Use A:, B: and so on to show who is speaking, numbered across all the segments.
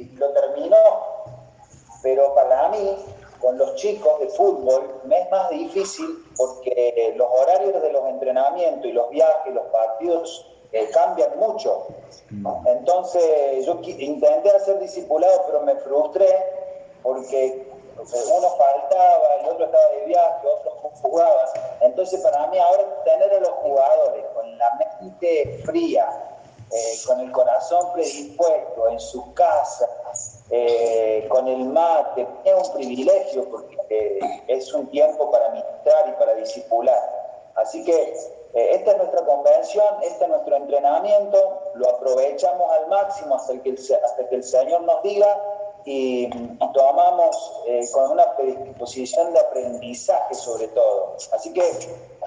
A: y lo terminó. Pero para mí, con los chicos de fútbol, me es más difícil porque los horarios de los entrenamientos y los viajes, los partidos eh, cambian mucho. Entonces yo intenté hacer discipulado, pero me frustré porque uno faltaba, el otro estaba de viaje, otro jugaba. Entonces para mí ahora tener a los jugadores con la mente fría, eh, con el corazón predispuesto en sus casas, eh, con el mate, es un privilegio porque es un tiempo para ministrar y para discipular. Así que eh, esta es nuestra convención, este es nuestro entrenamiento, lo aprovechamos al máximo hasta que el, hasta que el Señor nos diga y, tomamos eh, con una predisposición de aprendizaje sobre todo. Así que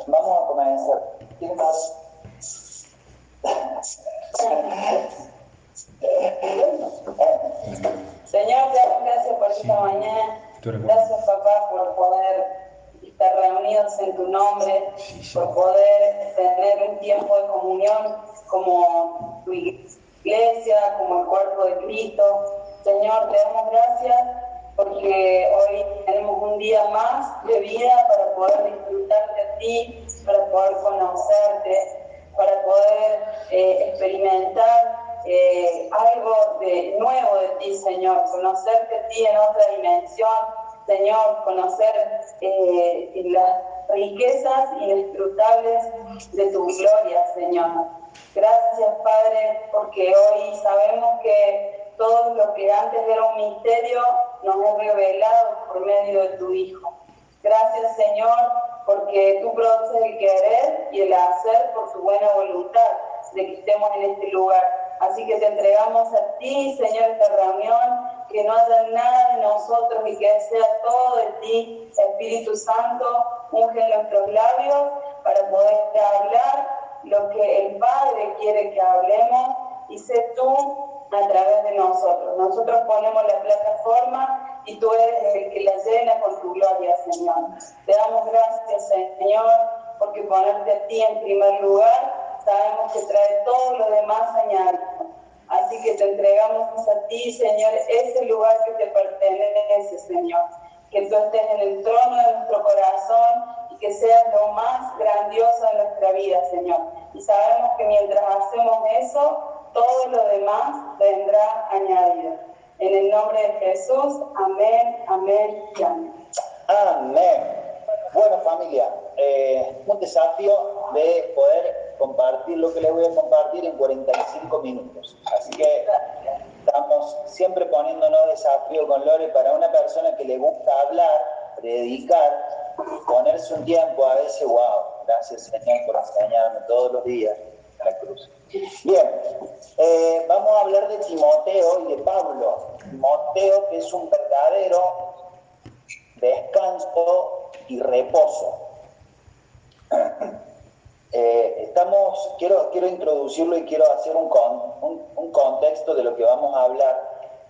A: vamos a comenzar. ¿Tiene más?
B: Señor, gracias por esta mañana. Gracias, papá, por poder estar reunidos en tu nombre, por poder tener un tiempo de comunión como tu iglesia, como el cuerpo de Cristo. Señor, te damos gracias porque hoy tenemos un día más de vida para poder disfrutar de ti, para poder conocerte, para poder eh, experimentar eh, algo de nuevo de ti, Señor, conocerte a ti en otra dimensión Señor, conocer eh, las riquezas inescrutables de tu gloria, Señor. Gracias, Padre, porque hoy sabemos que todo lo que antes era un misterio nos es revelado por medio de tu Hijo. Gracias, Señor, porque tú produces el querer y el hacer por tu buena voluntad de que estemos en este lugar. Así que te entregamos a ti, Señor, esta reunión que no haya nada de nosotros y que sea todo de ti, Espíritu Santo, unge nuestros labios para poder hablar lo que el Padre quiere que hablemos y sé tú a través de nosotros. Nosotros ponemos la plataforma y tú eres el que la llena con tu gloria, Señor. Te damos gracias, Señor, porque ponerte a ti en primer lugar, sabemos que trae todo lo demás añadido. Así que te entregamos a ti, Señor, ese lugar que te pertenece, Señor. Que tú estés en el trono de nuestro corazón y que seas lo más grandioso de nuestra vida, Señor. Y sabemos que mientras hacemos eso, todo lo demás vendrá añadido. En el nombre de Jesús, amén, amén y amén.
A: Amén. Bueno, familia, eh, un desafío de poder compartir lo que les voy a compartir en 45 minutos. Así que estamos siempre poniéndonos desafío con Lore para una persona que le gusta hablar, predicar, ponerse un tiempo a veces, wow, gracias Señor por enseñarme todos los días a la cruz. Bien, eh, vamos a hablar de Timoteo y de Pablo. Timoteo que es un verdadero descanso y reposo. Eh, estamos, quiero, quiero introducirlo y quiero hacer un, un, contexto de lo que vamos a hablar,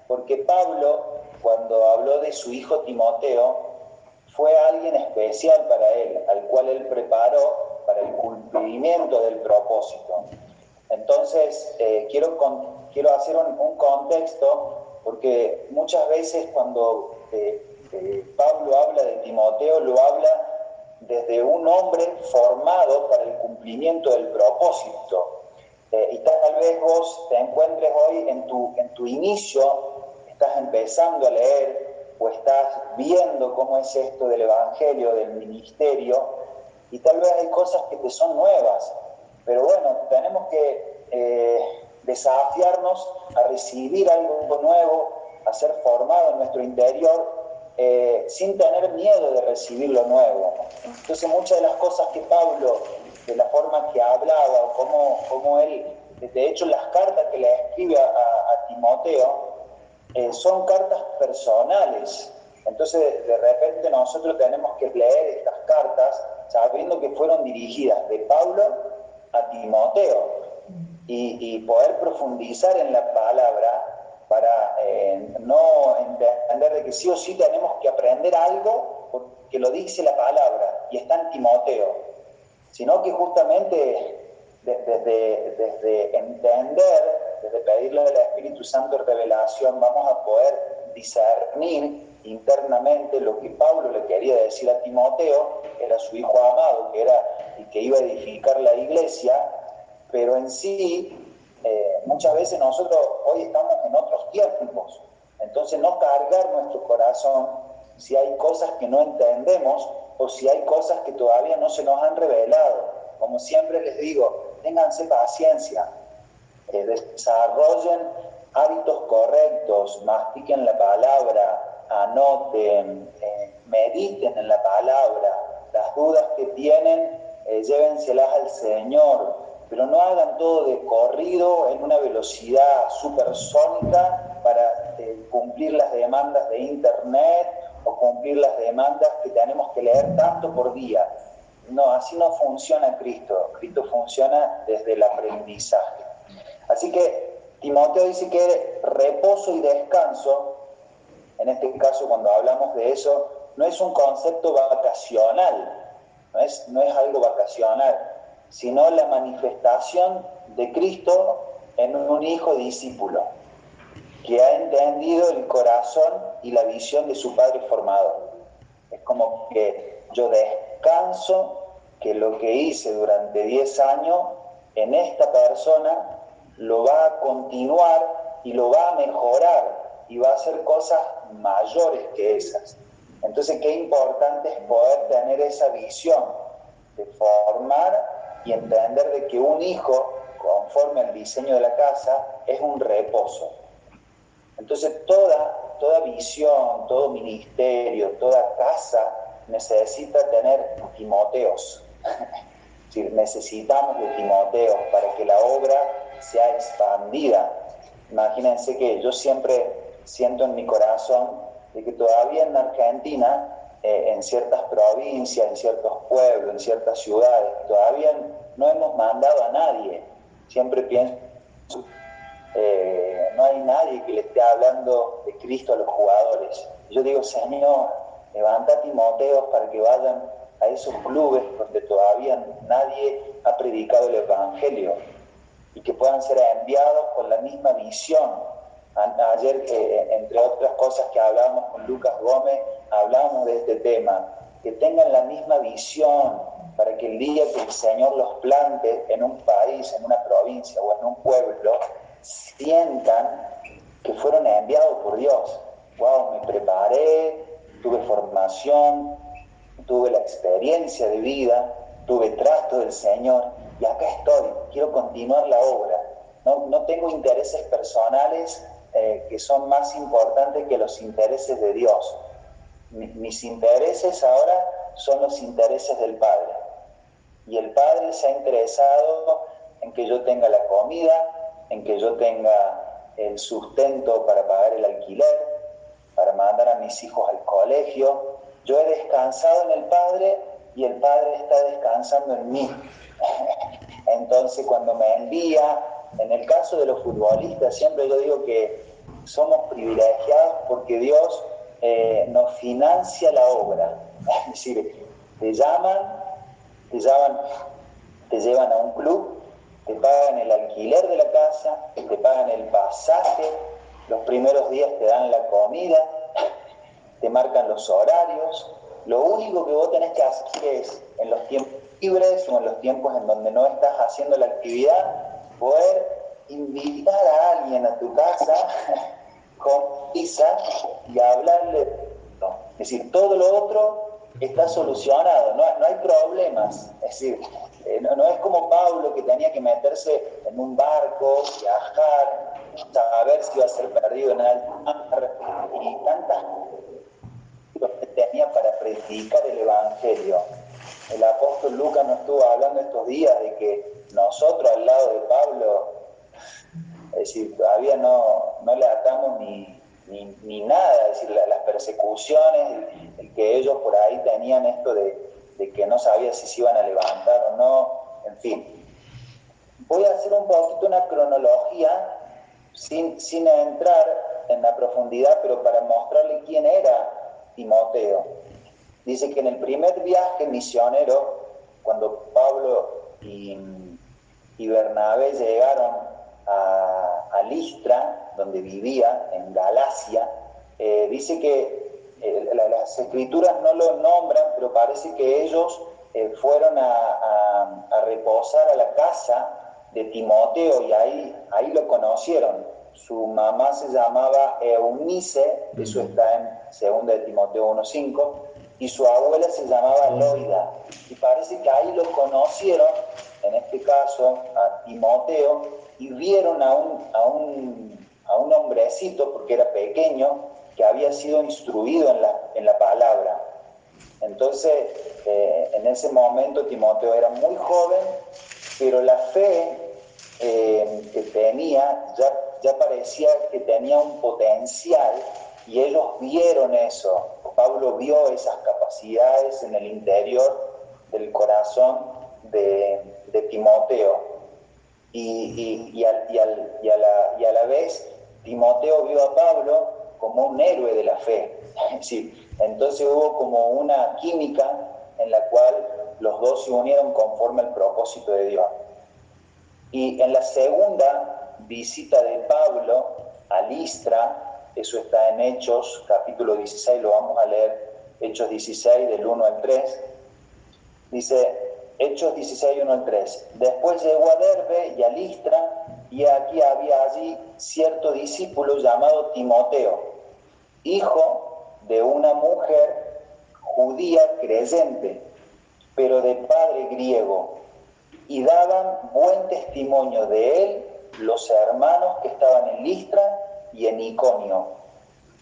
A: porque Pablo, cuando habló de su hijo Timoteo, fue alguien especial para él, al cual él preparó para el cumplimiento del propósito. Entonces, eh, quiero, quiero hacer un, contexto, porque muchas veces cuando eh, Pablo habla de Timoteo, lo habla desde un hombre formado para el cumplimiento del propósito. Eh, y tal vez vos te encuentres hoy en tu, en tu inicio, estás empezando a leer o estás viendo cómo es esto del Evangelio, del ministerio, y tal vez hay cosas que te son nuevas, pero bueno, tenemos que eh, desafiarnos a recibir algo nuevo, a ser formado en nuestro interior eh, sin tener miedo de recibir lo nuevo. Entonces muchas de las cosas que Pablo, de la forma que hablaba, o cómo, cómo él, de hecho las cartas que le escribe a, Timoteo, eh, son cartas personales. Entonces de repente nosotros tenemos que leer estas cartas sabiendo que fueron dirigidas de Pablo a Timoteo y, y poder profundizar en la palabra para eh, no entender de que sí o sí tenemos que aprender algo porque lo dice la palabra y está en Timoteo, sino que justamente desde, entender desde pedirle al Espíritu Santo revelación, vamos a poder discernir internamente lo que Pablo le quería decir a Timoteo, era su hijo amado, que era el que iba a edificar la iglesia, pero en sí, eh, muchas veces nosotros hoy estamos en otros tiempos, entonces no cargar nuestro corazón si hay cosas que no entendemos o si hay cosas que todavía no se nos han revelado. Como siempre les digo, ténganse paciencia, eh, desarrollen hábitos correctos, mastiquen la palabra, anoten, eh, mediten en la palabra, las dudas que tienen, eh, llévenselas al Señor, pero no hagan todo de corrido en una velocidad supersónica para cumplir las demandas de Internet o cumplir las demandas que tenemos que leer tanto por día. No, así no funciona Cristo. Cristo funciona desde el aprendizaje. Así que Timoteo dice que reposo y descanso, en este caso cuando hablamos de eso, no es un concepto vacacional, no es, no es algo vacacional, sino la manifestación de Cristo en un hijo discípulo que ha entendido el corazón y la visión de su padre formador. Es como que yo descanso que lo que hice durante 10 años en esta persona lo va a continuar y lo va a mejorar y va a hacer cosas mayores que esas. Entonces, qué importante es poder tener esa visión de formar y entender de que un hijo, conforme al diseño de la casa, es un reposo entonces toda, toda visión, todo ministerio, toda casa necesita tener Timoteos. es decir, necesitamos de Timoteos para que la obra sea expandida. Imagínense que yo siempre siento en mi corazón de que todavía en Argentina, eh, en ciertas provincias, en ciertos pueblos, en ciertas ciudades, todavía no hemos mandado a nadie. Siempre pienso eh, no hay nadie que le esté hablando de Cristo a los jugadores. Yo digo, Señor, levanta Timoteos para que vayan a esos clubes donde todavía nadie ha predicado el Evangelio y que puedan ser enviados con la misma visión. Ayer, entre otras cosas que hablábamos con Lucas Gómez, hablamos de este tema, que tengan la misma visión para que el día que el Señor los plante en un país, en una provincia o en un pueblo, sientan que fueron enviados por Dios. Wow, me preparé, tuve formación, tuve la experiencia de vida, tuve trato del Señor y acá estoy, quiero continuar la obra. No, no tengo intereses personales eh, que son más importantes que los intereses de Dios. mis intereses ahora son los intereses del Padre. Y el Padre se ha interesado en que yo tenga la comida, en que yo tenga el sustento para pagar el alquiler, para mandar a mis hijos al colegio. Yo he descansado en el Padre y el Padre está descansando en mí. Entonces cuando me envía, en el caso de los futbolistas, siempre yo digo que somos privilegiados porque Dios eh, nos financia la obra. Es decir, te llaman, te llaman, te llevan a un club te pagan el alquiler de la casa, te pagan el pasaje, los primeros días te dan la comida, te marcan los horarios. Lo único que vos tenés que hacer es, en los tiempos libres o en los tiempos en donde no estás haciendo la actividad, poder invitar a alguien a tu casa con pizza y hablarle. Es decir, todo lo otro está solucionado, no, no hay problemas. Es decir, eh, no, es como Pablo que tenía que meterse en un barco, viajar, saber si iba a ser perdido en alta mar y tantas que tenía para predicar el Evangelio. El apóstol Lucas nos estuvo hablando estos días de que nosotros al lado de Pablo, es decir, todavía no, no le atamos ni, ni, nada, es decir, las persecuciones, que ellos por ahí tenían esto de de que no sabía si se iban a levantar o no, en fin. Voy a hacer un poquito una cronología sin, sin entrar en la profundidad, pero para mostrarle quién era Timoteo. Dice que en el primer viaje misionero, cuando Pablo y, y Bernabé llegaron a, Listra, donde vivía, en Galacia, eh, dice que eh, las escrituras no lo nombran, pero parece que ellos eh, fueron a, reposar a la casa de Timoteo y ahí, ahí lo conocieron. Su mamá se llamaba Eunice, eso está en 2 de Timoteo 1.5, y su abuela se llamaba Loida. Y parece que ahí lo conocieron, en este caso a Timoteo, y vieron a un, a un, a un hombrecito, porque era pequeño, que había sido instruido en la, en la palabra. Entonces, eh, en ese momento Timoteo era muy joven, pero la fe eh, que tenía ya, ya parecía que tenía un potencial y ellos vieron eso. Pablo vio esas capacidades en el interior del corazón de, Timoteo. Y, y, a la, y, a la, vez Timoteo vio a Pablo como un héroe de la fe. entonces hubo como una química en la cual los dos se unieron conforme al propósito de Dios. Y en la segunda visita de Pablo a Listra, eso está en Hechos, capítulo 16, lo vamos a leer, Hechos 16, del 1 al 3, dice, Hechos 16, 1 al 3. Después llegó a Derbe y a Listra, y aquí había allí cierto discípulo llamado Timoteo, hijo de una mujer judía creyente, pero de padre griego, y daban buen testimonio de él los hermanos que estaban en Listra y en Iconio.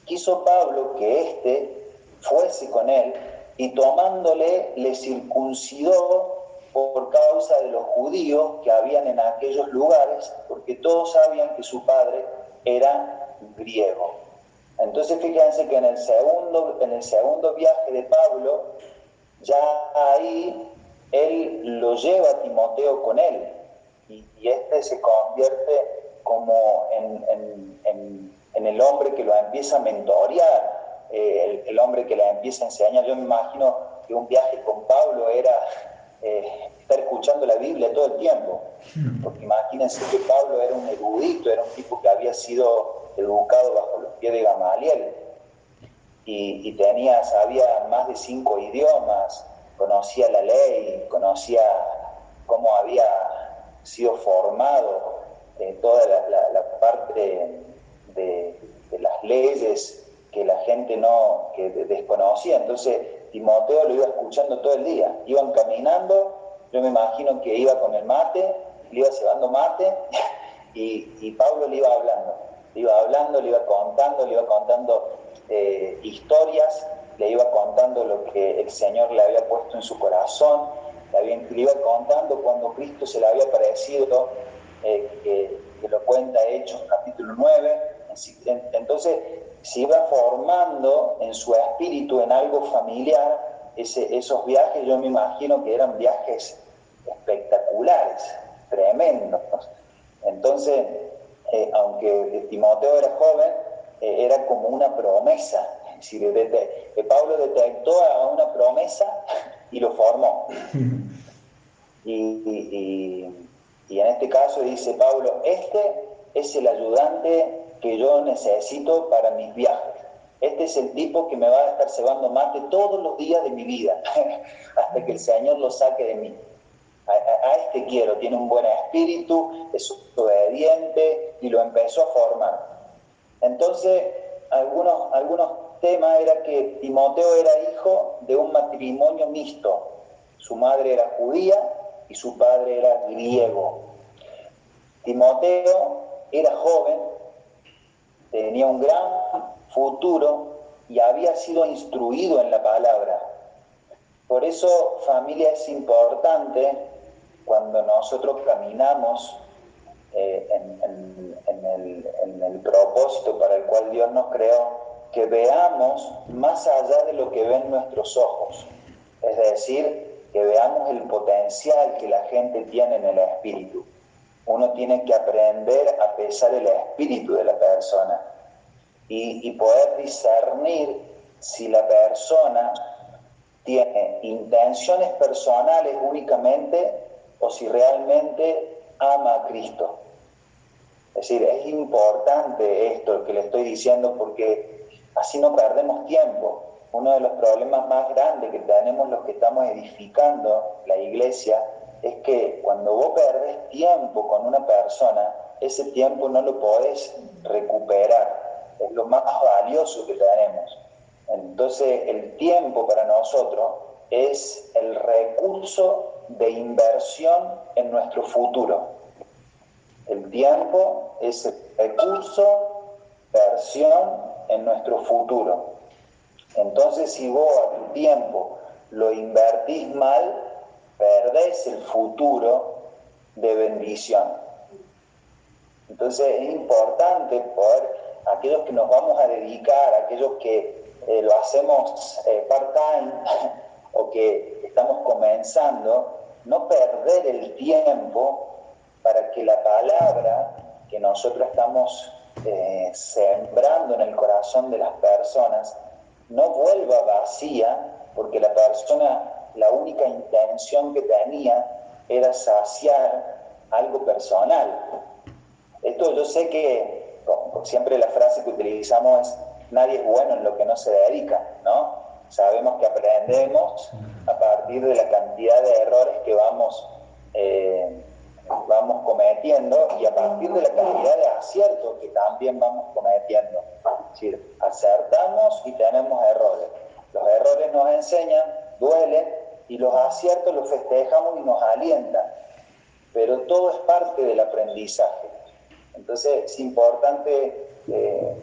A: Quiso Pablo que éste fuese con él, y tomándole le circuncidó por causa de los judíos que habían en aquellos lugares, porque todos sabían que su padre era griego. Entonces fíjense que en el segundo, en el segundo viaje de Pablo, ya ahí él lo lleva a Timoteo con él, y, este se convierte como en, el hombre que lo empieza a mentorear, eh, el, hombre que le empieza a enseñar. Yo me imagino que un viaje con Pablo era eh, estar escuchando la Biblia todo el tiempo. Hmm. Porque imagínense que Pablo era un erudito, era un tipo que había sido educado bajo los pies de Gamaliel. Y, tenía, sabía más de cinco idiomas, conocía la ley, conocía cómo había sido formado en toda la, parte de, las leyes que la gente no que desconocía. Entonces, Timoteo lo iba escuchando todo el día. Iban caminando, yo me imagino que iba con el mate, le iba llevando mate y, Pablo le iba hablando. Le iba hablando, le iba contando, le iba contando eh, historias, le iba contando lo que el Señor le había puesto en su corazón, le, iba contando cuando Cristo se le había aparecido, eh, que, lo cuenta Hechos capítulo 9. Entonces, se iba formando en su espíritu en algo familiar, ese, esos viajes yo me imagino que eran viajes espectaculares, tremendos. Entonces, eh, aunque Timoteo era joven, eh, era como una promesa. Es decir, Pablo detectó a una promesa y lo formó. y en este caso dice Pablo, este es el ayudante que yo necesito para mis viajes. Este es el tipo que me va a estar cebando mate todos los días de mi vida, hasta que el Señor lo saque de mí. A, este quiero, tiene un buen espíritu, es obediente y lo empezó a formar. Entonces, algunos, algunos temas era que Timoteo era hijo de un matrimonio mixto. Su madre era judía y su padre era griego. Timoteo era joven tenía un gran futuro y había sido instruido en la palabra. Por eso, familia, es importante cuando nosotros caminamos eh, en, el, propósito para el cual Dios nos creó, que veamos más allá de lo que ven nuestros ojos. Es decir, que veamos el potencial que la gente tiene en el espíritu. Uno tiene que aprender a pesar el espíritu de la persona y, poder discernir si la persona tiene intenciones personales únicamente o si realmente ama a Cristo. Es decir, es importante esto que le estoy diciendo porque así no perdemos tiempo. Uno de los problemas más grandes que tenemos los que estamos edificando la iglesia es que cuando vos perdés tiempo con una persona, ese tiempo no lo podés recuperar. Es lo más valioso que tenemos. Entonces, el tiempo para nosotros es el recurso de inversión en nuestro futuro. El tiempo es el recurso de inversión en nuestro futuro. Entonces, si vos a tu tiempo lo invertís mal, perdés el futuro de bendición. Entonces es importante poder, aquellos que nos vamos a dedicar, aquellos que eh, lo hacemos eh, part-time o que estamos comenzando, no perder el tiempo para que la palabra que nosotros estamos eh, sembrando en el corazón de las personas no vuelva vacía, porque la persona la única intención que tenía era saciar algo personal. Esto yo sé que siempre la frase que utilizamos es nadie es bueno en lo que no se dedica, ¿no? Sabemos que aprendemos a partir de la cantidad de errores que vamos, eh, vamos cometiendo y a partir de la cantidad de aciertos que también vamos cometiendo. Es decir, acertamos y tenemos errores. Los errores nos enseñan, duelen, y los aciertos los festejamos y nos alientan, pero todo es parte del aprendizaje. Entonces es importante eh,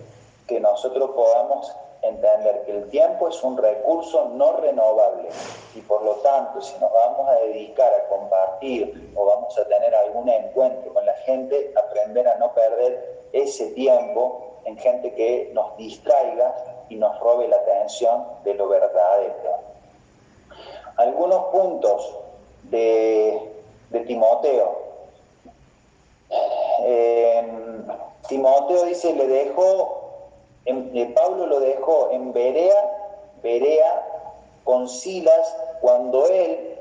A: que nosotros podamos entender que el tiempo es un recurso no renovable y por lo tanto si nos vamos a dedicar a compartir o vamos a tener algún encuentro con la gente, aprender a no perder ese tiempo en gente que nos distraiga y nos robe la atención de lo verdadero algunos puntos de, Timoteo. Eh, Timoteo dice, le dejó, en, Pablo lo dejó en Berea, Berea con Silas cuando él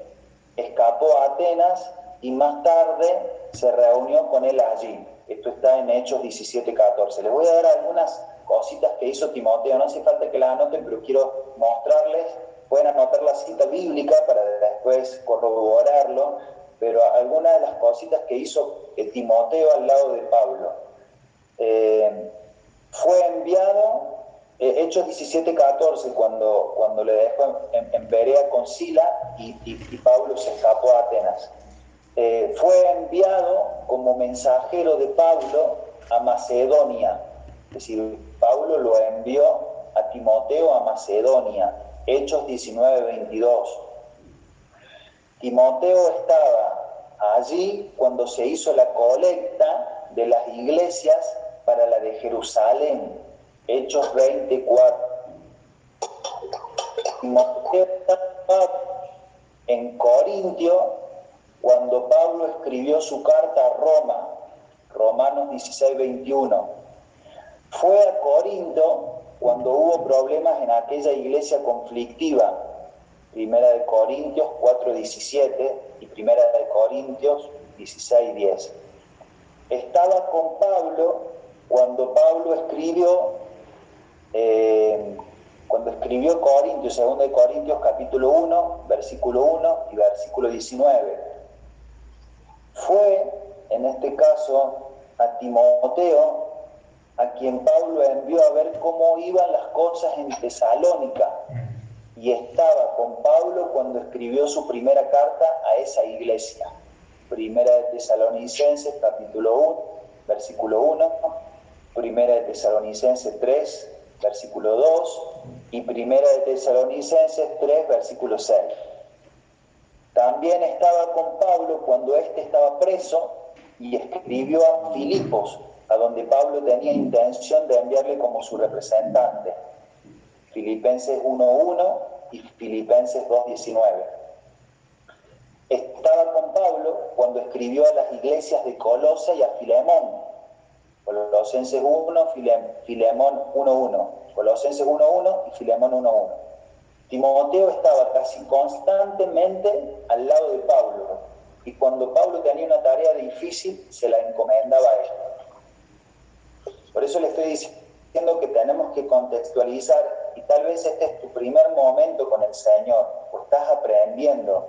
A: escapó a Atenas y más tarde se reunió con él allí. Esto está en Hechos 17, 14. Les voy a dar algunas cositas que hizo Timoteo. No hace falta que las anoten, pero quiero mostrarles Pueden anotar la cita bíblica para después corroborarlo, pero algunas de las cositas que hizo Timoteo al lado de Pablo. Eh, fue enviado, eh, Hechos 17, 14, cuando, cuando le dejó en, en Berea con Sila y, Pablo se escapó a Atenas. Eh, fue enviado como mensajero de Pablo a Macedonia. Es decir, Pablo lo envió a Timoteo a Macedonia. Hechos 19, 22. Timoteo estaba allí cuando se hizo la colecta de las iglesias para la de Jerusalén. Hechos 24. Timoteo estaba en Corintio cuando Pablo escribió su carta a Roma, Romanos 16, 21. Fue a Corinto cuando hubo problemas en aquella iglesia conflictiva, Primera de Corintios 4.17 y Primera de Corintios 16.10. Estaba con Pablo cuando Pablo escribió, eh, cuando escribió Corintios, 2 de Corintios capítulo 1, versículo 1 y versículo 19. Fue, en este caso, a Timoteo a quien Pablo envió a ver cómo iban las cosas en Tesalónica. Y estaba con Pablo cuando escribió su primera carta a esa iglesia. Primera de Tesalonicenses, capítulo 1, versículo 1. Primera de Tesalonicenses 3, versículo 2. Y Primera de Tesalonicenses 3, versículo 6. También estaba con Pablo cuando éste estaba preso y escribió a Filipos, a donde Pablo tenía intención de enviarle como su representante. Filipenses 1.1 y Filipenses 2.19. Estaba con Pablo cuando escribió a las iglesias de Colosa y a Filemón. Colosenses 1, Filemón 1.1. Colosenses 1.1 y Filemón 1.1. Timoteo estaba casi constantemente al lado de Pablo y cuando Pablo tenía una tarea difícil se la encomendaba a él. Por eso le estoy diciendo que tenemos que contextualizar y tal vez este es tu primer momento con el Señor, o estás aprendiendo.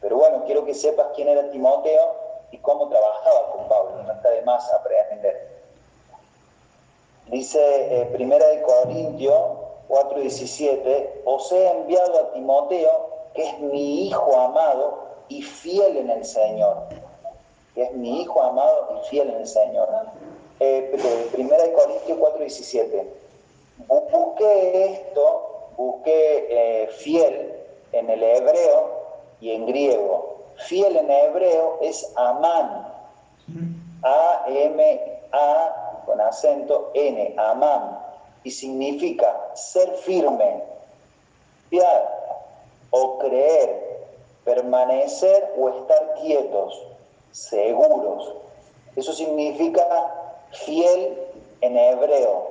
A: Pero bueno, quiero que sepas quién era Timoteo y cómo trabajaba con Pablo, no está de más aprender. Dice eh, Primera de Corintios 4:17, os he enviado a Timoteo, que es mi hijo amado y fiel en el Señor, que es mi hijo amado y fiel en el Señor. Eh, primera de Corintios 4:17, busqué esto, busqué eh, fiel en el hebreo y en griego. Fiel en hebreo es amán, A-M-A con acento N, amam, y significa ser firme, fiar o creer, permanecer o estar quietos, seguros. Eso significa fiel en hebreo.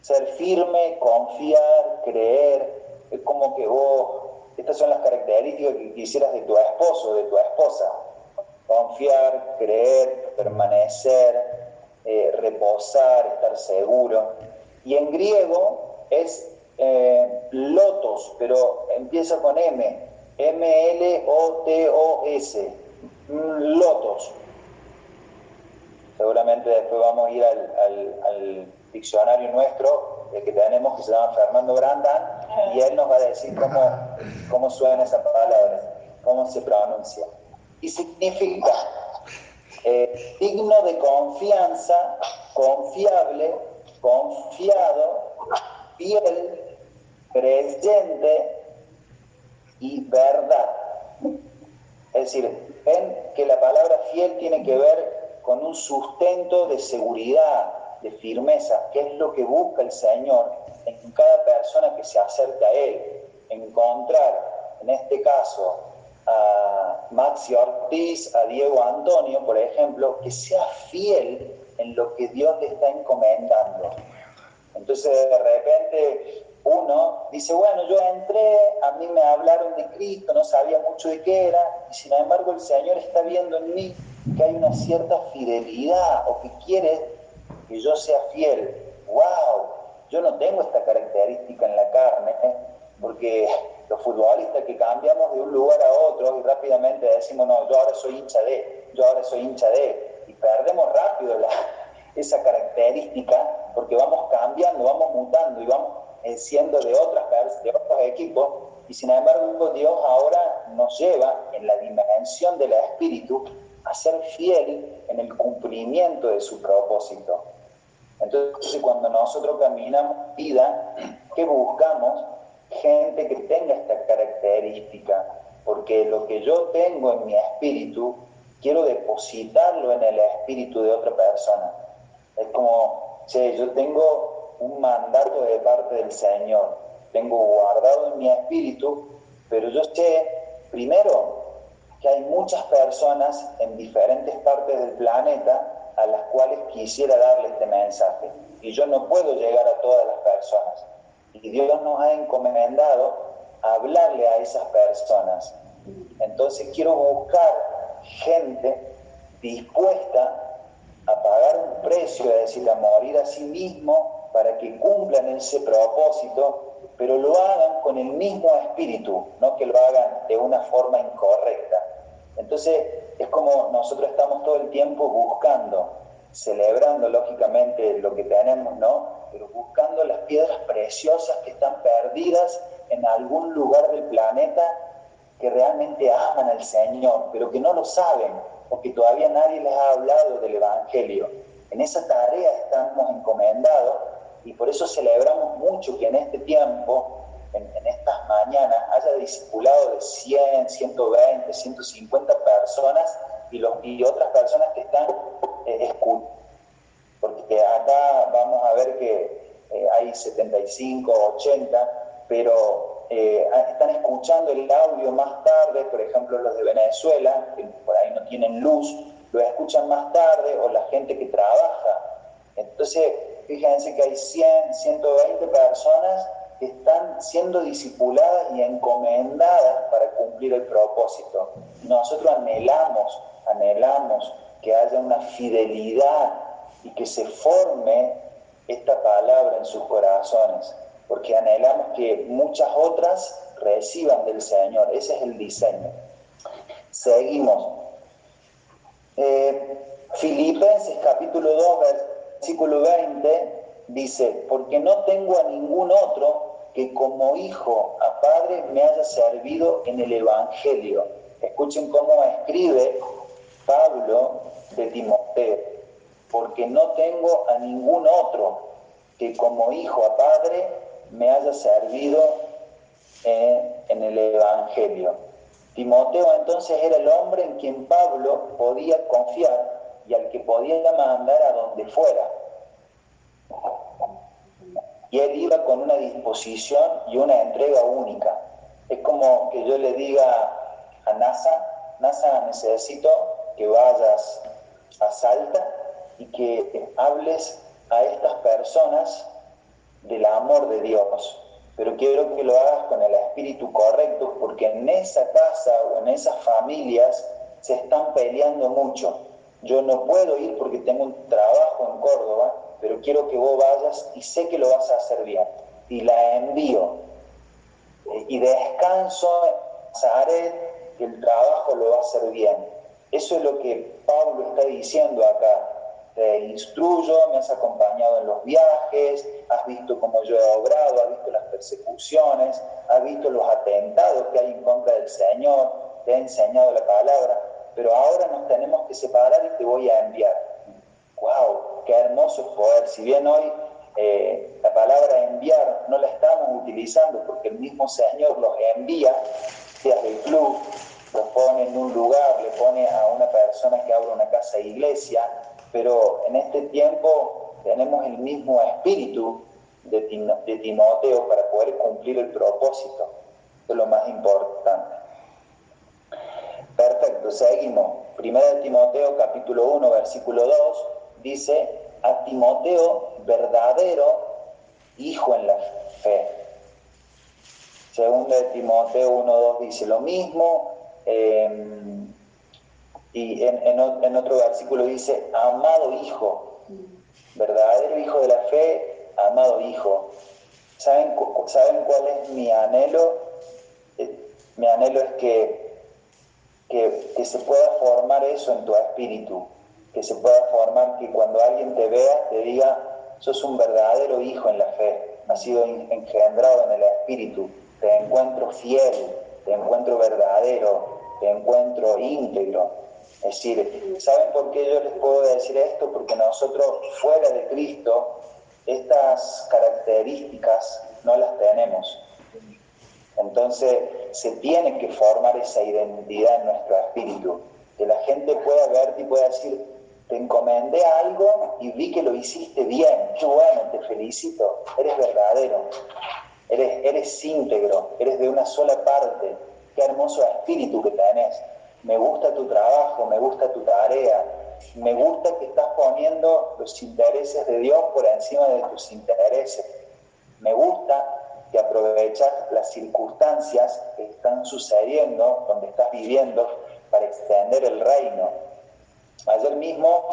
A: Ser firme, confiar, creer. Es como que vos, estas son las características que quisieras de tu esposo, de tu esposa. Confiar, creer, permanecer, eh, reposar, estar seguro. Y en griego es eh, lotos, pero empieza con M, M-L-O-T-O-S, lotos. Seguramente después vamos a ir al, diccionario nuestro que tenemos que se llama Fernando Grandan y él nos va a decir cómo, cómo suena esa palabra, cómo se pronuncia. Y significa eh, digno de confianza, confiable, confiado, fiel, creyente y verdad. Es decir, ven que la palabra fiel tiene que ver con un sustento de seguridad, de firmeza, que es lo que busca el Señor en cada persona que se acerca a Él. Encontrar, en este caso, a Maxi Ortiz, a Diego Antonio, por ejemplo, que sea fiel en lo que Dios le está encomendando. Entonces de repente uno dice, bueno, yo entré, a mí me hablaron de Cristo, no sabía mucho de qué era, y sin embargo el Señor está viendo en mí que hay una cierta fidelidad o que quiere que yo sea fiel. ¡Wow! Yo no tengo esta característica en la carne, porque los futbolistas que cambiamos de un lugar a otro y rápidamente decimos, no, yo ahora soy hincha de, yo ahora soy hincha de, y perdemos rápido la, esa característica porque vamos cambiando, vamos mutando y vamos siendo de, otras, de otros equipos, y sin embargo Dios ahora nos lleva en la dimensión del espíritu a ser fiel en el cumplimiento de su propósito. Entonces, cuando nosotros caminamos vida, ¿qué buscamos? gente que tenga esta característica, porque lo que yo tengo en mi espíritu, quiero depositarlo en el espíritu de otra persona. Es como, che, yo tengo un mandato de parte del Señor, tengo guardado en mi espíritu, pero yo sé, primero, que hay muchas personas en diferentes partes del planeta a las cuales quisiera darle este mensaje. Y yo no puedo llegar a todas las personas y Dios nos ha encomendado hablarle a esas personas. Entonces quiero buscar gente dispuesta a pagar un precio, es decir, a morir a sí mismo para que cumplan ese propósito, pero lo hagan con el mismo espíritu, no que lo hagan de una forma incorrecta. Entonces es como nosotros estamos todo el tiempo buscando, celebrando lógicamente lo que tenemos, ¿no? pero buscando las piedras preciosas que están perdidas en algún lugar del planeta que realmente aman al Señor, pero que no lo saben, porque todavía nadie les ha hablado del Evangelio. En esa tarea estamos encomendados y por eso celebramos mucho que en este tiempo, en, estas mañanas, haya discipulado de 100, 120, 150 personas y, los, y otras personas que están eh, escuchando porque acá vamos a ver que eh, hay 75, 80, pero eh, están escuchando el audio más tarde, por ejemplo los de Venezuela, que por ahí no tienen luz, lo escuchan más tarde, o la gente que trabaja. Entonces, fíjense que hay 100, 120 personas que están siendo discipuladas y encomendadas para cumplir el propósito. Nosotros anhelamos, anhelamos que haya una fidelidad y que se forme esta palabra en sus corazones, porque anhelamos que muchas otras reciban del Señor. Ese es el diseño. Seguimos. Eh, Filipenses capítulo 2, versículo 20 dice, porque no tengo a ningún otro que como hijo a padre me haya servido en el Evangelio. Escuchen cómo escribe Pablo de Timoteo, porque no tengo a ningún otro que como hijo a padre me haya servido en el Evangelio. Timoteo entonces era el hombre en quien Pablo podía confiar y al que podía mandar a donde fuera. Y él iba con una disposición y una entrega única. Es como que yo le diga a NASA, NASA necesito que vayas a Salta y que hables a estas personas del amor de Dios. Pero quiero que lo hagas con el espíritu correcto, porque en esa casa o en esas familias se están peleando mucho. Yo no puedo ir porque tengo un trabajo en Córdoba, pero quiero que vos vayas y sé que lo vas a hacer bien. Y la envío. Y descanso Zaret, que el trabajo lo va a hacer bien. Eso es lo que Pablo está diciendo acá. Te instruyo, me has acompañado en los viajes, has visto cómo yo he obrado, has visto las persecuciones, has visto los atentados que hay en contra del Señor, te he enseñado la palabra, pero ahora nos tenemos que separar y te voy a enviar. ¡Wow! ¡Qué hermoso poder! Si bien hoy eh, la palabra enviar no la estamos utilizando porque el mismo Señor los envía, sea del club, los pone en un lugar, le pone a una persona que abra una casa de iglesia, pero en este tiempo tenemos el mismo espíritu de, Timoteo para poder cumplir el propósito. Es lo más importante. Perfecto, seguimos. Primera de Timoteo capítulo 1, versículo 2, dice, a Timoteo verdadero hijo en la fe. Segunda de Timoteo 1, 2 dice lo mismo. Em, y en, otro versículo dice, amado hijo, verdadero hijo de la fe, amado hijo. ¿Saben, ¿saben cuál es mi anhelo? Eh, mi anhelo es que, que, que se pueda formar eso en tu espíritu, que se pueda formar que cuando alguien te vea te diga, sos un verdadero hijo en la fe, has sido engendrado en el espíritu, te encuentro fiel, te encuentro verdadero, te encuentro íntegro. Es decir, ¿saben por qué yo les puedo decir esto? Porque nosotros fuera de Cristo estas características no las tenemos. Entonces se tiene que formar esa identidad en nuestro espíritu, que la gente pueda verte y pueda decir, te encomendé algo y vi que lo hiciste bien, qué bueno, te felicito, eres verdadero, eres, eres íntegro, eres de una sola parte, qué hermoso espíritu que tenés. Me gusta tu trabajo, me gusta tu tarea, me gusta que estás poniendo los intereses de Dios por encima de tus intereses. Me gusta que aprovechas las circunstancias que están sucediendo, donde estás viviendo, para extender el reino. Ayer mismo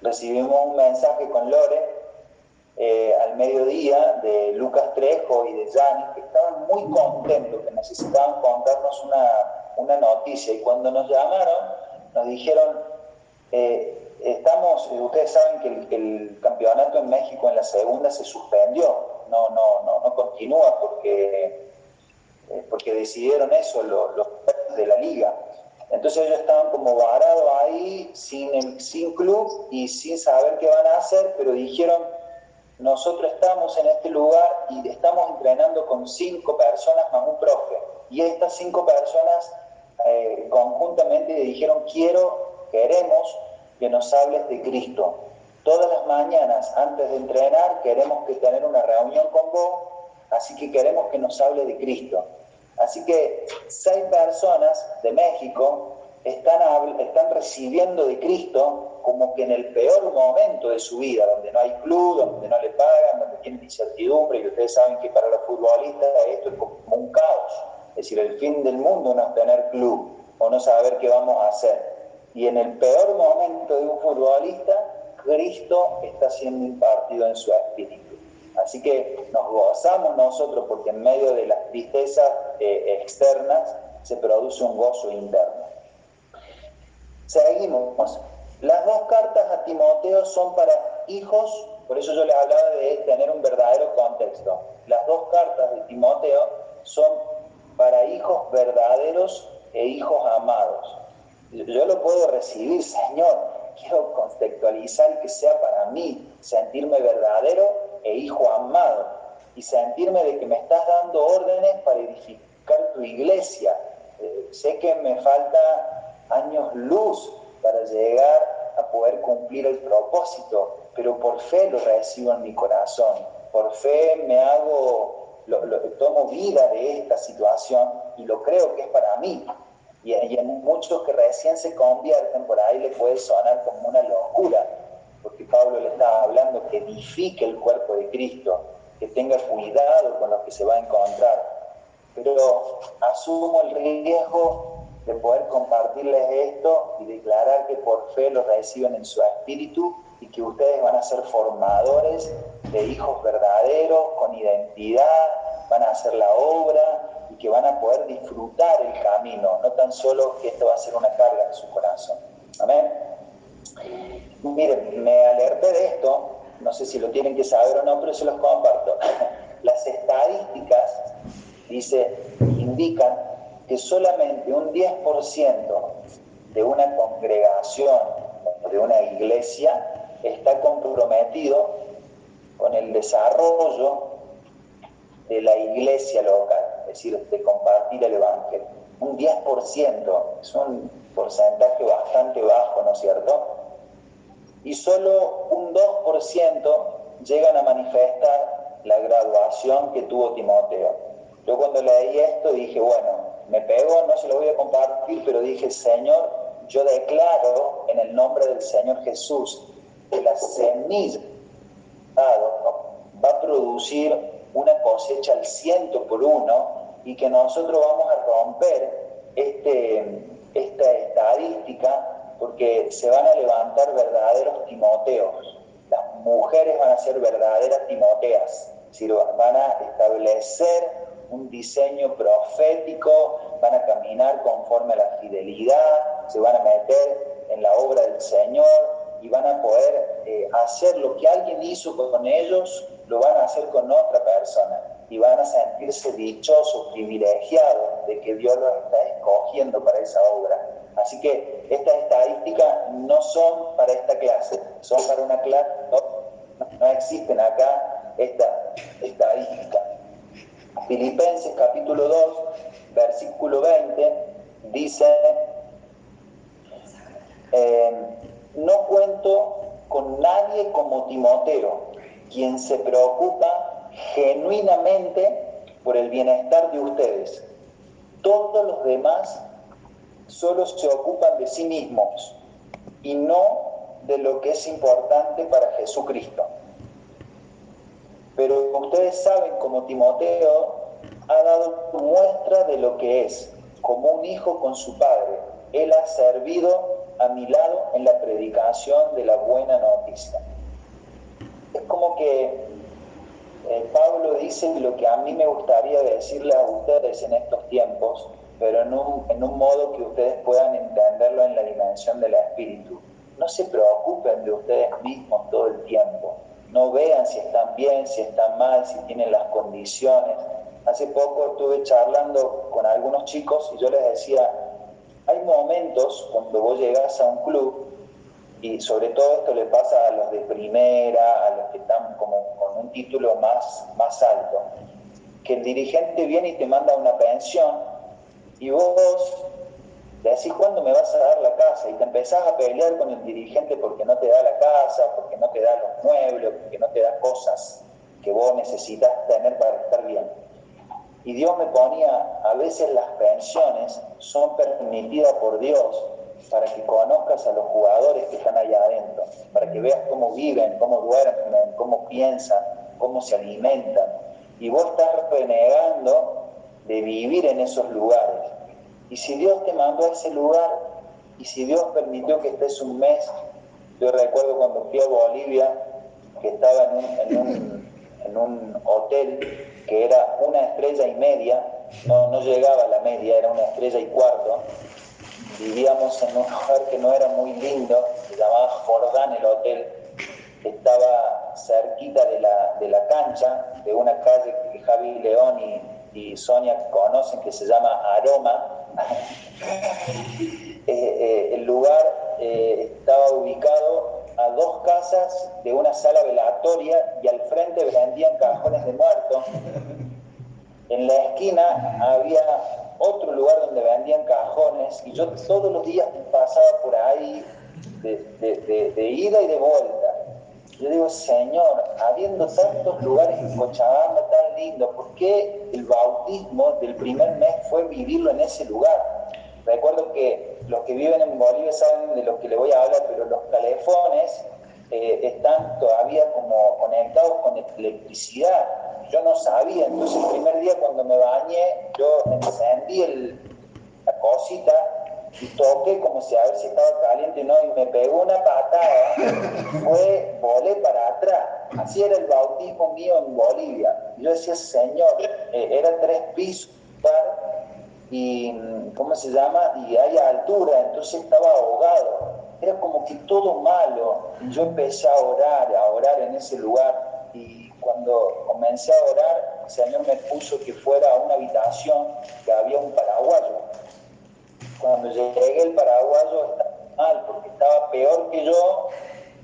A: recibimos un mensaje con Lore eh, al mediodía de Lucas Trejo y de Janis, que estaban muy contentos, que necesitaban contarnos una, una noticia. Y cuando nos llamaron, nos dijeron, eh, estamos, eh, ustedes saben que el, campeonato en México en la segunda se suspendió, no, no, no, no continúa porque, porque decidieron eso los de la liga. Entonces ellos estaban como varados ahí, sin, sin club y sin saber qué van a hacer, pero dijeron, nosotros estamos en este lugar y estamos entrenando con cinco personas más un profe. Y estas cinco personas eh, conjuntamente dijeron, quiero, queremos que nos hables de Cristo. Todas las mañanas antes de entrenar queremos que tener una reunión con vos, así que queremos que nos hable de Cristo. Así que seis personas de México están, están recibiendo de Cristo como que en el peor momento de su vida, donde no hay club, donde no le pagan, donde tienen incertidumbre, y ustedes saben que para los futbolistas esto es como un caos. Es decir, el fin del mundo no es tener club o no saber qué vamos a hacer. Y en el peor momento de un futbolista Cristo está siendo impartido en su espíritu. Así que nos gozamos nosotros porque en medio de las tristezas eh, externas se produce un gozo interno. Seguimos. Las dos cartas a Timoteo son para hijos, por eso yo les hablaba de tener un verdadero contexto. Las dos cartas de Timoteo son para hijos verdaderos e hijos amados. Yo lo puedo recibir, Señor, quiero contextualizar que sea para mí, sentirme verdadero e hijo amado, y sentirme de que me estás dando órdenes para edificar tu iglesia. Eh, sé que me falta años luz para llegar a poder cumplir el propósito, pero por fe lo recibo en mi corazón, por fe me hago, lo, tomo vida de esta situación y lo creo que es para mí. Y, y en muchos que recién se convierten, por ahí le puede sonar como una locura, porque Pablo le está hablando que edifique el cuerpo de Cristo, que tenga cuidado con lo que se va a encontrar. Pero asumo el riesgo de poder compartirles esto y declarar que por fe lo reciben en su espíritu y que ustedes van a ser formadores de hijos verdaderos, con identidad, van a hacer la obra y que van a poder disfrutar el camino, no tan solo que esto va a ser una carga en su corazón. Amén. Miren, me alerté de esto, no sé si lo tienen que saber o no, pero se los comparto. Las estadísticas, dice, indican que solamente un 10% de una congregación o de una iglesia está comprometido con el desarrollo de la iglesia local, es decir, de compartir el Evangelio. Un 10% es un porcentaje bastante bajo, ¿no es cierto? Y solo un 2% llegan a manifestar la graduación que tuvo Timoteo. Yo cuando leí esto dije, bueno, me pegó, no se lo voy a compartir, pero dije, Señor, yo declaro en el nombre del Señor Jesús que la semilla producir una cosecha al ciento por uno y que nosotros vamos a romper este, esta estadística porque se van a levantar verdaderos Timoteos. Las mujeres van a ser verdaderas Timoteas, van a establecer un diseño profético, van a caminar conforme a la fidelidad, se van a meter en la obra del Señor y van a poder eh, hacer lo que alguien hizo con ellos, lo van a hacer con otra persona y van a sentirse dichosos, privilegiados de que Dios los está escogiendo para esa obra. Así que estas estadísticas no son para esta clase, son para una clase, no, existen acá estas estadísticas. Filipenses capítulo 2, versículo 20, dice, eh, no cuento con nadie como Timoteo, quien se preocupa genuinamente por el bienestar de ustedes. Todos los demás solo se ocupan de sí mismos y no de lo que es importante para Jesucristo. Pero ustedes saben como Timoteo ha dado muestra de lo que es, como un hijo con su padre. Él ha servido a mi lado en la predicación de la buena noticia. Es como que eh, Pablo dice lo que a mí me gustaría decirle a ustedes en estos tiempos, pero en un, en un modo que ustedes puedan entenderlo en la dimensión del espíritu. No se preocupen de ustedes mismos todo el tiempo no vean si están bien, si están mal, si tienen las condiciones. Hace poco estuve charlando con algunos chicos y yo les decía, momentos cuando vos llegas a un club, y sobre todo esto le pasa a los de primera, a los que están como con un título más, más alto, que el dirigente viene y te manda una pensión y vos le decís cuándo me vas a dar la casa y te empezás a pelear con el dirigente porque no te da la casa, porque no te da los muebles, porque no te da cosas que vos necesitas tener para estar bien. Y Dios me ponía, a veces las pensiones son permitidas por Dios para que conozcas a los jugadores que están allá adentro, para que veas cómo viven, cómo duermen, cómo piensan, cómo se alimentan. Y vos estás renegando de vivir en esos lugares y si Dios te mandó a ese lugar y si Dios permitió que estés un mes Yo recuerdo cuando fui a Bolivia, que estaba en un, en un, en un hotel que era una estrella y media, no, no llegaba a la media, era una estrella y cuarto. Vivíamos en un lugar que no era muy lindo, se llamaba Jordán el hotel, estaba cerquita de la, de la cancha, de una calle que Javi León y, y Sonia conocen, que se llama Aroma. Eh, eh, el lugar eh, estaba ubicado a dos casas de una sala y al frente vendían cajones de muertos. En la esquina había otro lugar donde vendían cajones y yo todos los días pasaba por ahí de, ida y de vuelta. Yo digo, Señor, habiendo tantos lugares en Cochabamba tan lindos, ¿por qué el bautismo del primer mes fue vivirlo en ese lugar? Recuerdo que los que viven en Bolivia saben de lo que le voy a hablar, pero los calefones eh, están todavía como conectados con electricidad. Yo no sabía, entonces el primer día cuando me bañé, yo encendí la cosita y toqué como si a ver si estaba caliente no, y me pegó una patada, fue, volé para atrás. Así era el bautismo mío en Bolivia. Yo decía, Señor, eh, era tres pisos, y, ¿cómo se llama? Y hay altura, entonces estaba ahogado. Era como que todo malo. Yo empecé a orar, a orar en ese lugar y cuando comencé a orar, el Señor me puso que fuera a una habitación que había un paraguayo. Cuando llegué el paraguayo estaba mal porque estaba peor que yo,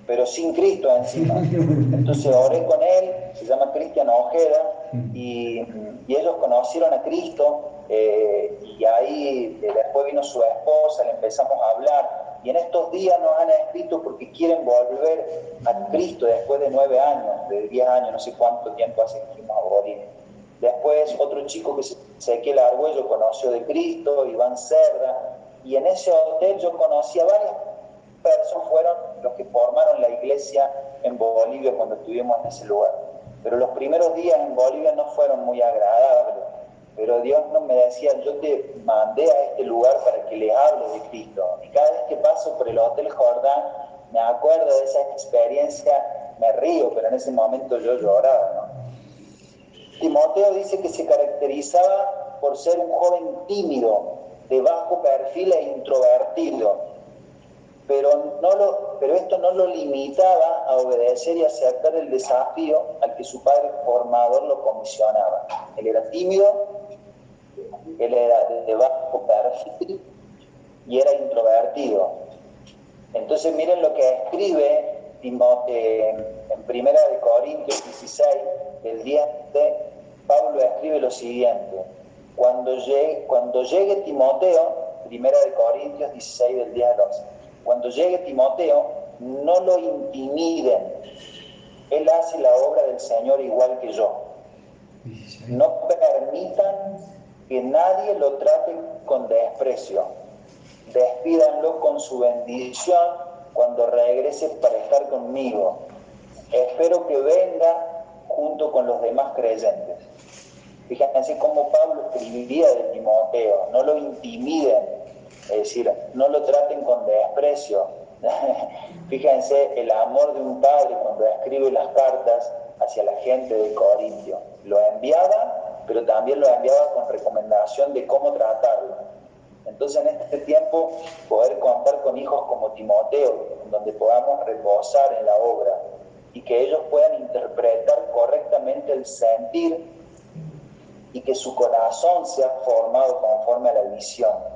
A: pero sin Cristo encima. Entonces oré con él, se llama Cristian Ojeda, y, ellos conocieron a Cristo eh, y ahí eh, después vino su esposa, le empezamos a hablar. Y en estos días nos han escrito porque quieren volver a Cristo después de nueve años, de diez años, no sé cuánto tiempo hace que fuimos a Bolivia. Después otro chico que se el Argüello conoció de Cristo, Iván Cerda, y en ese hotel yo conocí a varias personas, fueron los que formaron la iglesia en Bolivia cuando estuvimos en ese lugar. Pero los primeros días en Bolivia no fueron muy agradables pero Dios no me decía, yo te mandé a este lugar para que le hable de Cristo. Y cada vez que paso por el Hotel Jordán, me acuerdo de esa experiencia, me río, pero en ese momento yo lloraba. ¿no? Timoteo dice que se caracterizaba por ser un joven tímido, de bajo perfil e introvertido, pero, no lo, pero esto no lo limitaba a obedecer y aceptar el desafío al que su padre formador lo comisionaba. Él era tímido, él era de bajo perfil y era introvertido. Entonces miren lo que escribe en Primera de Corintios 16, el día de Pablo escribe lo siguiente, cuando llegue, cuando llegue Timoteo, Primera de Corintios 16 del día 12, cuando llegue Timoteo, no lo intimiden, él hace la obra del Señor igual que yo. No permitan que nadie lo trate con desprecio. Despídanlo con su bendición cuando regrese para estar conmigo. Espero que venga junto con los demás creyentes. Fíjense cómo Pablo escribiría de Timoteo, no lo intimiden, es decir, no lo traten con desprecio. Fíjense el amor de un padre cuando escribe las cartas hacia la gente de Corintio. Lo enviaba pero también lo enviaba con recomendación de cómo tratarlo. Entonces en este tiempo poder contar con hijos como Timoteo, donde podamos reposar en la obra y que ellos puedan interpretar correctamente el sentir y que su corazón sea formado conforme a la visión.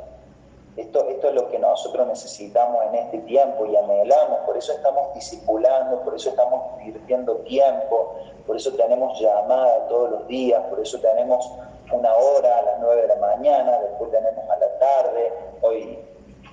A: Esto, esto es lo que nosotros necesitamos en este tiempo y anhelamos, por eso estamos discipulando, por eso estamos invirtiendo tiempo, por eso tenemos llamada todos los días, por eso tenemos una hora a las 9 de la mañana, después tenemos a la tarde, hoy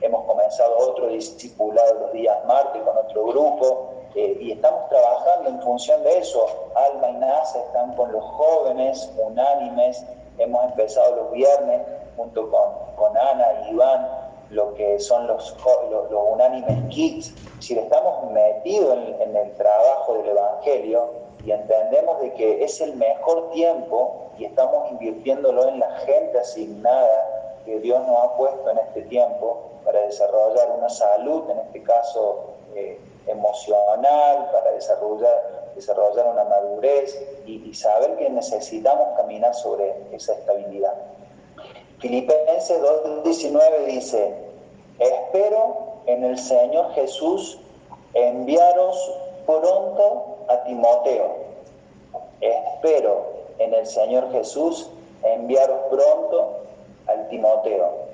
A: hemos comenzado otro discipulado los días martes con otro grupo, eh, y estamos trabajando en función de eso. Alma y NASA están con los jóvenes unánimes, hemos empezado los viernes junto con, con Ana y Iván, lo que son los, los, unánimes kits, si estamos metidos en, en el trabajo del Evangelio, y entendemos de que es el mejor tiempo y estamos invirtiéndolo en la gente asignada que Dios nos ha puesto en este tiempo para desarrollar una salud, en este caso eh, emocional, para desarrollar, desarrollar una madurez y, saber que necesitamos caminar sobre esa estabilidad. Filipenses 2.19 dice, espero en el Señor Jesús enviaros pronto a Timoteo. Espero en el Señor Jesús enviaros pronto al Timoteo.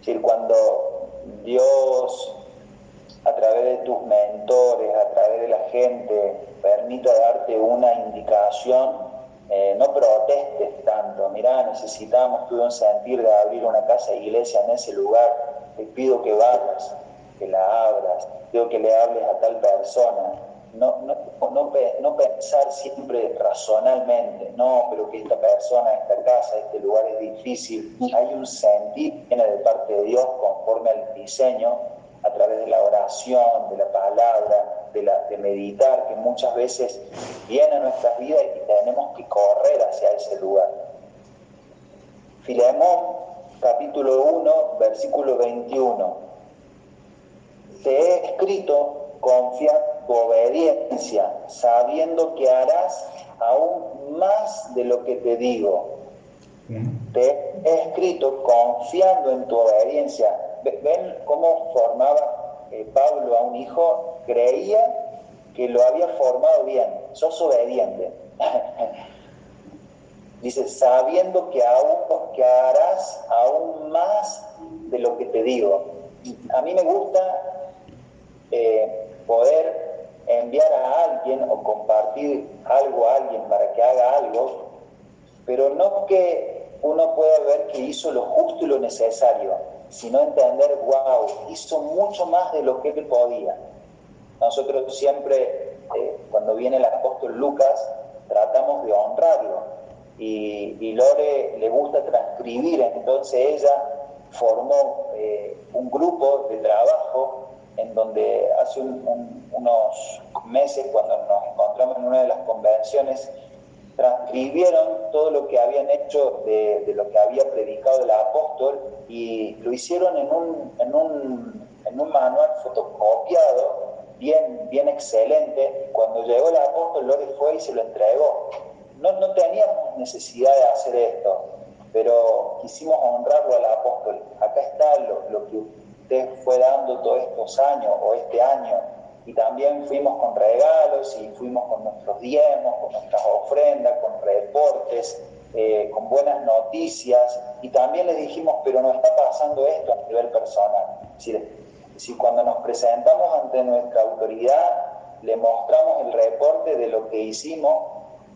A: Es decir, cuando Dios a través de tus mentores, a través de la gente, permita darte una indicación, eh, no protestes tanto. Mirá, necesitamos, tuve un sentir de abrir una casa de iglesia en ese lugar. Te pido que vayas, que la abras, pido que le hables a tal persona. No, no, no, no pensar siempre razonalmente, no, pero que esta persona, esta casa, este lugar es difícil. Hay un sentir que viene de parte de Dios conforme al diseño a través de la oración, de la palabra, de, la, de meditar, que muchas veces viene a nuestras vidas y tenemos que correr hacia ese lugar. Filemón, capítulo 1, versículo 21. Te he escrito, confía tu obediencia, sabiendo que harás aún más de lo que te digo. Mm. Te he escrito confiando en tu obediencia, ven cómo formaba eh, Pablo a un hijo, creía que lo había formado bien, sos obediente. Dice, sabiendo que, aún, que harás aún más de lo que te digo. A mí me gusta eh, poder enviar a alguien o compartir algo a alguien para que haga algo, pero no que uno pueda ver que hizo lo justo y lo necesario, sino entender, wow, hizo mucho más de lo que él podía. Nosotros siempre, eh, cuando viene el apóstol Lucas, tratamos de honrarlo. Y, Lore le gusta transcribir, entonces ella formó eh, un grupo de trabajo en donde hace unos meses, cuando nos encontramos en una de las convenciones, transcribieron todo lo que habían hecho de, lo que había predicado el apóstol y lo hicieron en un, en un, en un manual fotocopiado bien, bien excelente. Cuando llegó el apóstol, Lore fue y se lo entregó. No, no teníamos necesidad de hacer esto, pero quisimos honrarlo al apóstol. Acá está lo, lo que usted fue dando todos estos años o este año y también fuimos con regalos y fuimos con nuestros diezmos, con nuestras ofrendas, con reportes, eh, con buenas noticias y también le dijimos, pero no está pasando esto a nivel personal. si cuando nos presentamos ante nuestra autoridad le mostramos el reporte de lo que hicimos,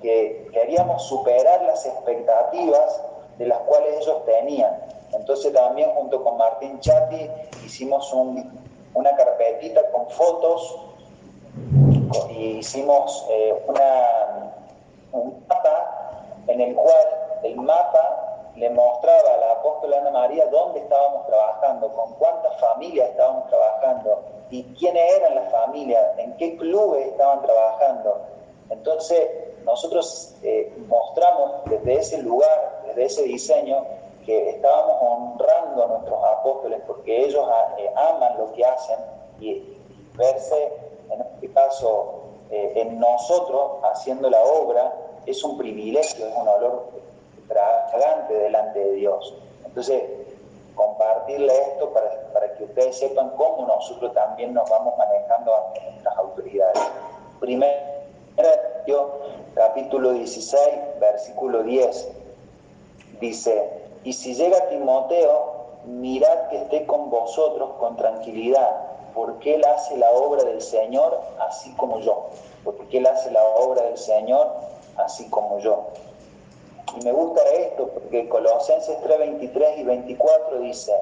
A: que queríamos superar las expectativas de las cuales ellos tenían. Entonces también junto con Martín Chati hicimos un una carpetita con fotos y hicimos eh, una, un mapa en el cual el mapa le mostraba a la apóstola Ana María dónde estábamos trabajando, con cuántas familias estábamos trabajando y quiénes eran las familias, en qué clubes estaban trabajando. Entonces, nosotros eh, mostramos desde ese lugar, desde ese diseño, estábamos honrando a nuestros apóstoles porque ellos ah, eh, aman lo que hacen y, verse, en este caso, eh, en nosotros haciendo la obra es un privilegio, es un olor fragante delante de Dios. Entonces, compartirle esto para, para que ustedes sepan cómo nosotros también nos vamos manejando ante nuestras autoridades. Primero, capítulo 16, versículo 10, dice, y si llega Timoteo, mirad que esté con vosotros con tranquilidad, porque él hace la obra del Señor así como yo. Porque él hace la obra del Señor así como yo. Y me gusta esto porque Colosenses 3, 23 y 24 dice,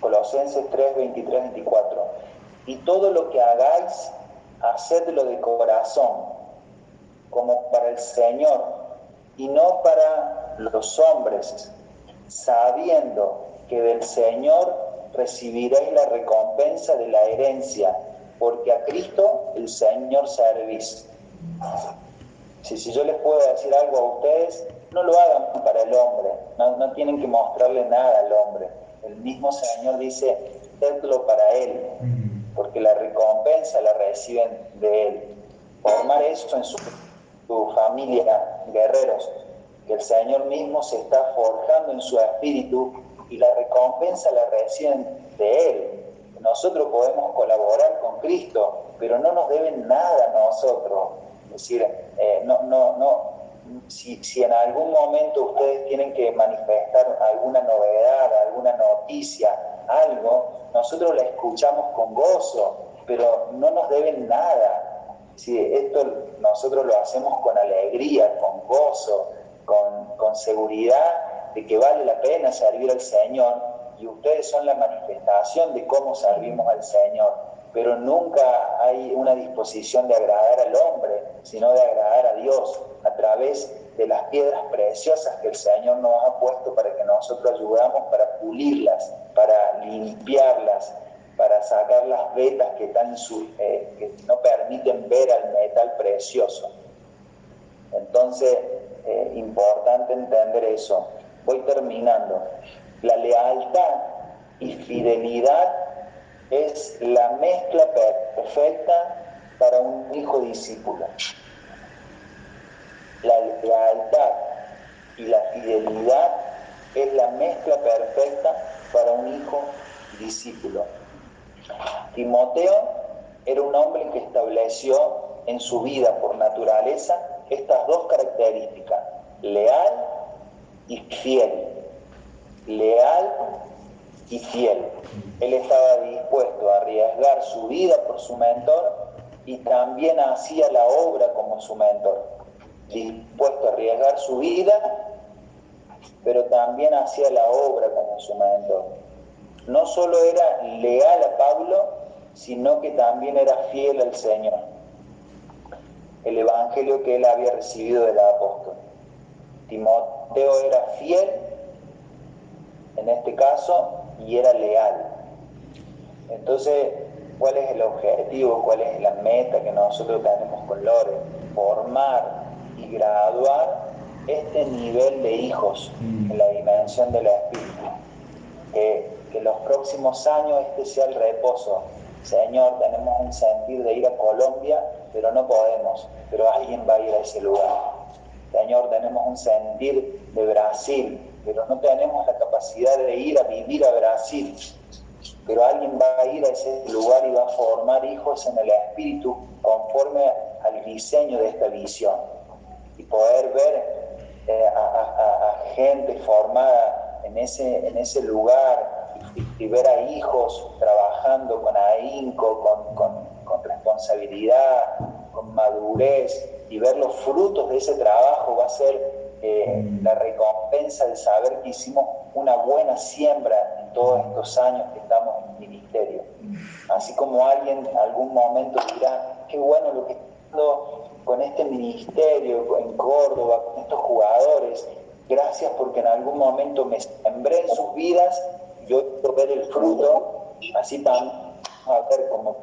A: Colosenses 3, 23, 24, y todo lo que hagáis, hacedlo de corazón, como para el Señor, y no para los hombres, sabiendo que del Señor recibiréis la recompensa de la herencia, porque a Cristo el Señor servís. Si, si yo les puedo decir algo a ustedes, no lo hagan para el hombre, no, no tienen que mostrarle nada al hombre. El mismo Señor dice, hacerlo para Él, porque la recompensa la reciben de Él. Formar eso en su, su familia, guerreros, el Señor mismo se está forjando en su espíritu y la recompensa la reciben de Él. Nosotros podemos colaborar con Cristo, pero no nos deben nada a nosotros. Es decir, eh, no, no, no, si, si, en algún momento ustedes tienen que manifestar alguna novedad, alguna noticia, algo, nosotros la escuchamos con gozo, pero no nos deben nada. Si esto nosotros lo hacemos con alegría, con gozo, con, seguridad de que vale la pena servir al Señor y ustedes son la manifestación de cómo servimos al Señor, pero nunca hay una disposición de agradar al hombre, sino de agradar a Dios a través de las piedras preciosas que el Señor nos ha puesto para que nosotros ayudamos para pulirlas, para limpiarlas, para sacar las vetas que, eh, que no permiten ver al metal precioso. Entonces, eh, importante entender eso. Voy terminando. La lealtad y fidelidad es la mezcla perfecta para un hijo discípulo. La lealtad y la fidelidad es la mezcla perfecta para un hijo discípulo. Timoteo era un hombre que estableció en su vida por naturaleza estas dos características, leal y fiel leal y fiel. Él estaba dispuesto a arriesgar su vida por su mentor y también hacía la obra como su mentor. Dispuesto a arriesgar su vida, pero también hacía la obra como su mentor. No solo era leal a Pablo, sino que también era fiel al Señor. El evangelio que él había recibido del apóstol. Timoteo era fiel en este caso, y era leal. Entonces, ¿cuál es el objetivo? ¿Cuál es la meta que nosotros tenemos con Lore? Formar y graduar este nivel de hijos en la dimensión del espíritu. Que, que los próximos años este sea el reposo. Señor, tenemos un sentir de ir a Colombia, pero no podemos, pero alguien va a ir a ese lugar. Señor, tenemos un sentir de Brasil, pero no tenemos la capacidad de ir a vivir a Brasil. Pero alguien va a ir a ese lugar y va a formar hijos en el espíritu conforme al diseño de esta visión. Y poder ver eh, a, gente formada en ese, en ese lugar y, ver a hijos trabajando con ahínco, con, con, con responsabilidad, con madurez, y ver los frutos de ese trabajo va a ser eh, la recompensa de saber que hicimos una buena siembra en todos estos años que estamos en el ministerio. Así como alguien en algún momento dirá, qué bueno lo que haciendo con este ministerio en Córdoba, con estos jugadores, gracias porque en algún momento me sembré en sus vidas y hoy quiero ver el fruto, así también a ver como,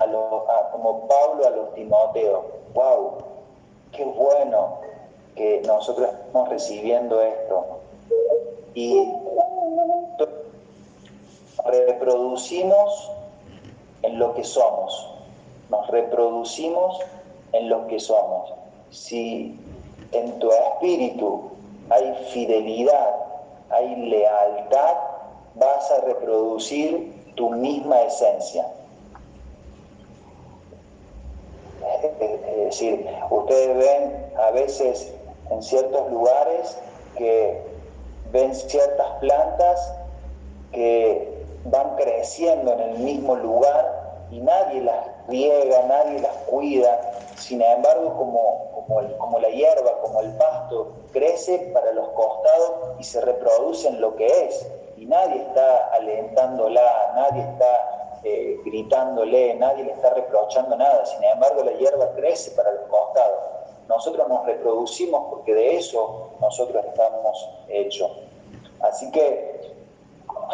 A: a como Pablo a los Timoteo. ¡Wow! ¡Qué bueno! que nosotros estamos recibiendo esto. Y reproducimos en lo que somos, nos reproducimos en lo que somos. Si en tu espíritu hay fidelidad, hay lealtad, vas a reproducir tu misma esencia. Es decir, ustedes ven a veces en ciertos lugares que ven ciertas plantas que van creciendo en el mismo lugar y nadie las riega, nadie las cuida. Sin embargo, como, como, la hierba, como el pasto, crece para los costados y se reproduce en lo que es. Y nadie está alentándola, nadie está eh, gritándole, nadie le está reprochando nada. Sin embargo, la hierba crece para los costados nosotros nos reproducimos porque de eso nosotros estamos hechos. Así que,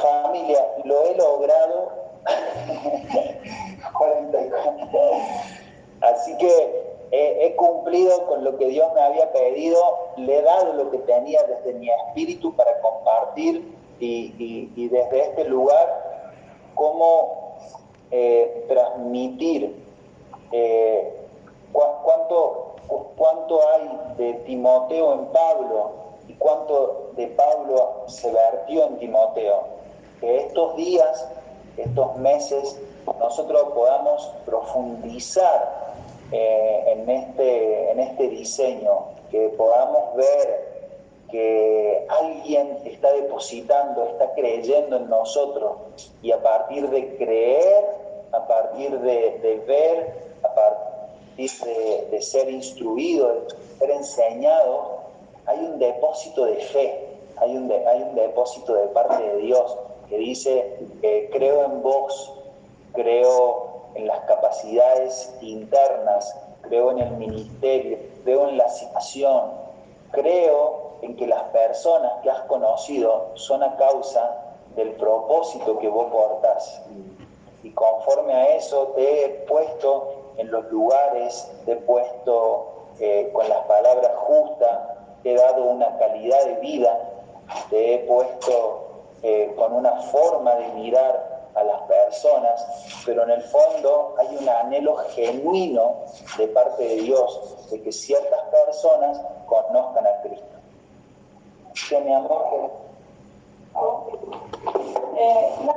A: familia, lo he logrado. Así que he, cumplido con lo que Dios me había pedido, le he dado lo que tenía desde mi espíritu para compartir y, y desde este lugar cómo eh, transmitir eh, cuánto, cuánto hay de Timoteo en Pablo y cuánto de Pablo se vertió en Timoteo. Que estos días, estos meses, nosotros podamos profundizar eh, en, este, en este diseño, que podamos ver que alguien está depositando, está creyendo en nosotros y a partir de creer, a partir de, ver, a partir de, ser instruido, de ser enseñado, hay un depósito de fe, hay un, hay un depósito de parte de Dios que dice, creo en vos, creo en las capacidades internas, creo en el ministerio, creo en la situación, creo en que las personas que has conocido son a causa del propósito que vos portás. Y conforme a eso te he puesto en los lugares, te he puesto eh, con las palabras justas, te he dado una calidad de vida, te he puesto eh, con una forma de mirar a las personas, pero en el fondo hay un anhelo genuino de parte de Dios de que ciertas personas conozcan a Cristo. de mi amor. Eh, no,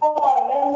A: no,